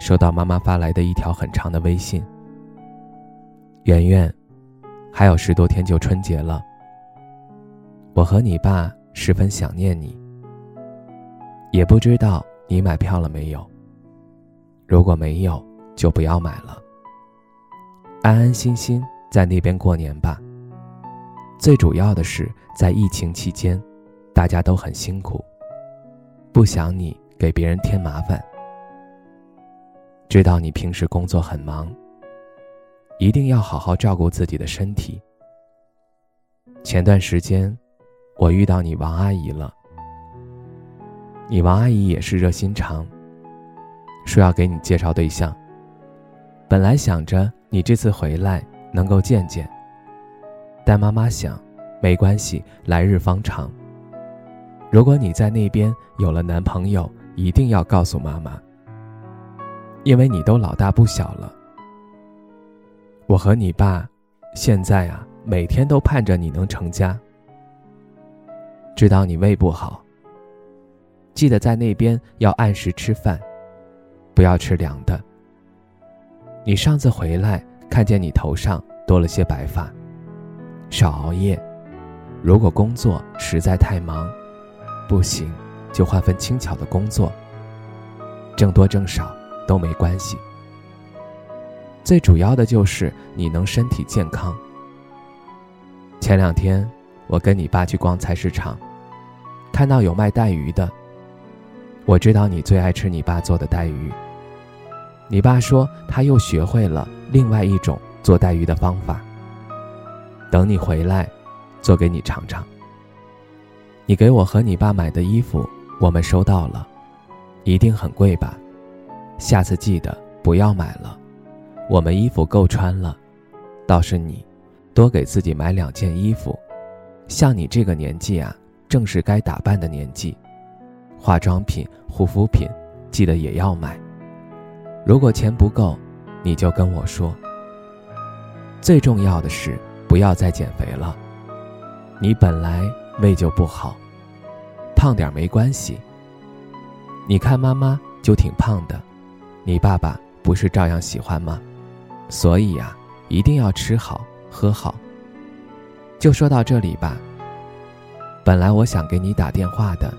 收到妈妈发来的一条很长的微信。圆圆，还有十多天就春节了。我和你爸十分想念你。也不知道你买票了没有。如果没有，就不要买了。安安心心在那边过年吧。最主要的是，在疫情期间，大家都很辛苦，不想你给别人添麻烦。知道你平时工作很忙，一定要好好照顾自己的身体。前段时间，我遇到你王阿姨了。你王阿姨也是热心肠，说要给你介绍对象。本来想着你这次回来能够见见，但妈妈想，没关系，来日方长。如果你在那边有了男朋友，一定要告诉妈妈。因为你都老大不小了，我和你爸，现在啊，每天都盼着你能成家。知道你胃不好，记得在那边要按时吃饭，不要吃凉的。你上次回来看见你头上多了些白发，少熬夜。如果工作实在太忙，不行，就换份轻巧的工作。挣多挣少。都没关系，最主要的就是你能身体健康。前两天我跟你爸去逛菜市场，看到有卖带鱼的。我知道你最爱吃你爸做的带鱼。你爸说他又学会了另外一种做带鱼的方法。等你回来，做给你尝尝。你给我和你爸买的衣服，我们收到了，一定很贵吧？下次记得不要买了，我们衣服够穿了。倒是你，多给自己买两件衣服。像你这个年纪啊，正是该打扮的年纪，化妆品、护肤品，记得也要买。如果钱不够，你就跟我说。最重要的是不要再减肥了，你本来胃就不好，胖点没关系。你看妈妈就挺胖的。你爸爸不是照样喜欢吗？所以呀，一定要吃好喝好。就说到这里吧。本来我想给你打电话的，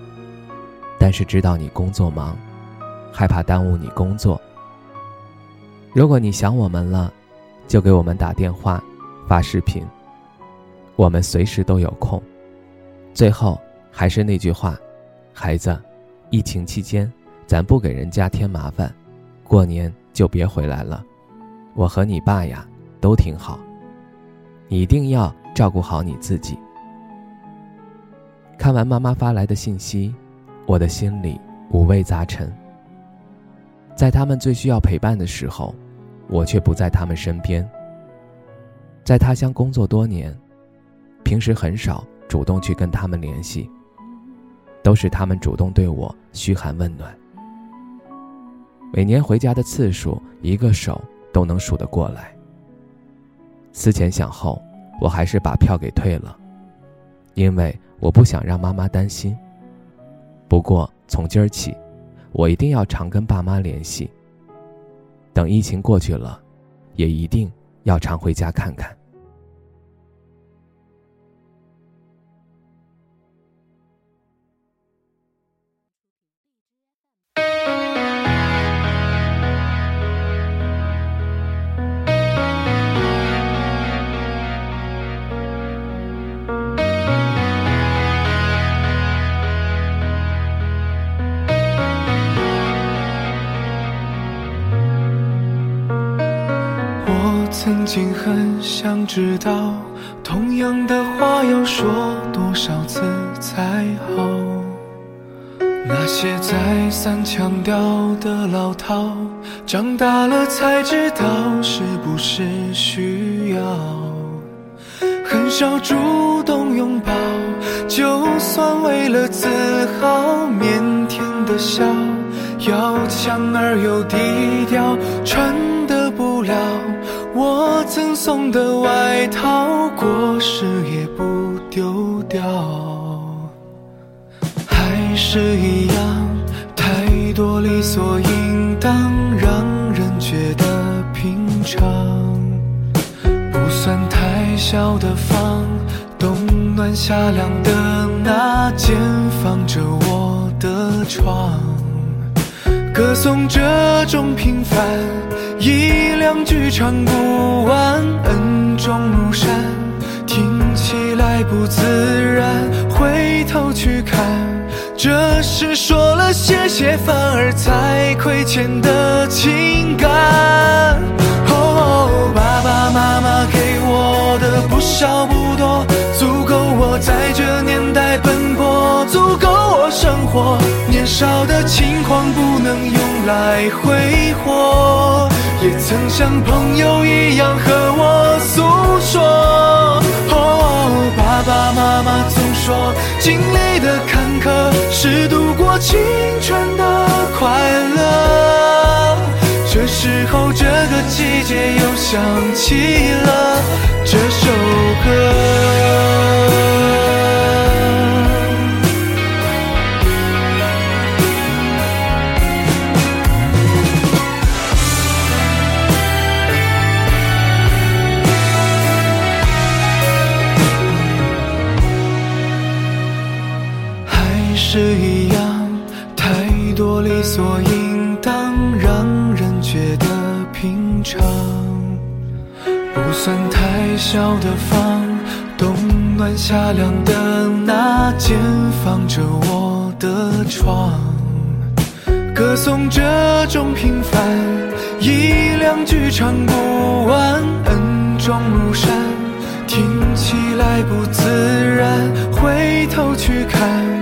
但是知道你工作忙，害怕耽误你工作。如果你想我们了，就给我们打电话、发视频，我们随时都有空。最后还是那句话，孩子，疫情期间，咱不给人家添麻烦。过年就别回来了，我和你爸呀都挺好，你一定要照顾好你自己。看完妈妈发来的信息，我的心里五味杂陈。在他们最需要陪伴的时候，我却不在他们身边。在他乡工作多年，平时很少主动去跟他们联系，都是他们主动对我嘘寒问暖。每年回家的次数，一个手都能数得过来。思前想后，我还是把票给退了，因为我不想让妈妈担心。不过从今儿起，我一定要常跟爸妈联系。等疫情过去了，也一定要常回家看看。想知道，同样的话要说多少次才好。那些再三强调的老套，长大了才知道是不是需要。很少主动拥抱，就算为了自豪，腼腆的笑，要强而又低调，穿得不了我赠送的外套，过时也不丢掉。还是一样，太多理所应当，让人觉得平常。不算太小的房，冬暖夏凉的那间，放着我的床。歌颂这种平凡，一两句唱不完，恩重如山，听起来不自然，回头去看。这是说了谢谢，反而才亏欠的情感。哦，爸爸妈妈给我的不少少的轻狂不能用来挥霍，也曾像朋友一样和我诉说。哦，爸爸妈妈总说，经历的坎坷。是度过青春的快乐，这时候这个季节又想起了是一样，太多理所应当，让人觉得平常。不算太小的房，冬暖夏凉的那间，放着我的床。歌颂这种平凡，一两句唱不完，恩重如山，听起来不自然，回头去看。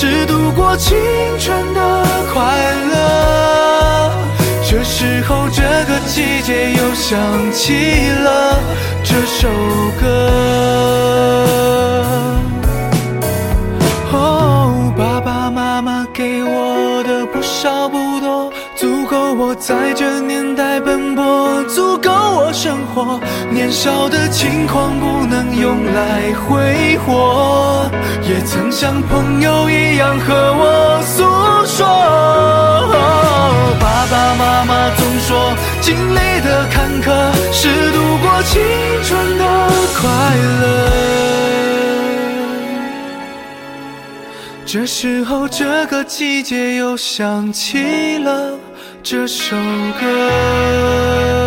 是度过青春的快乐，这时候这个季节又想起了这首歌。哦，爸爸妈妈给我的不少不多，足够我在这年代奔我，足够我生活。年少的轻狂不能用来挥霍。也曾像朋友一样和我诉说，爸爸妈妈总说，经历的坎坷是度过青春的快乐。这时候，这个季节又想起了这首歌。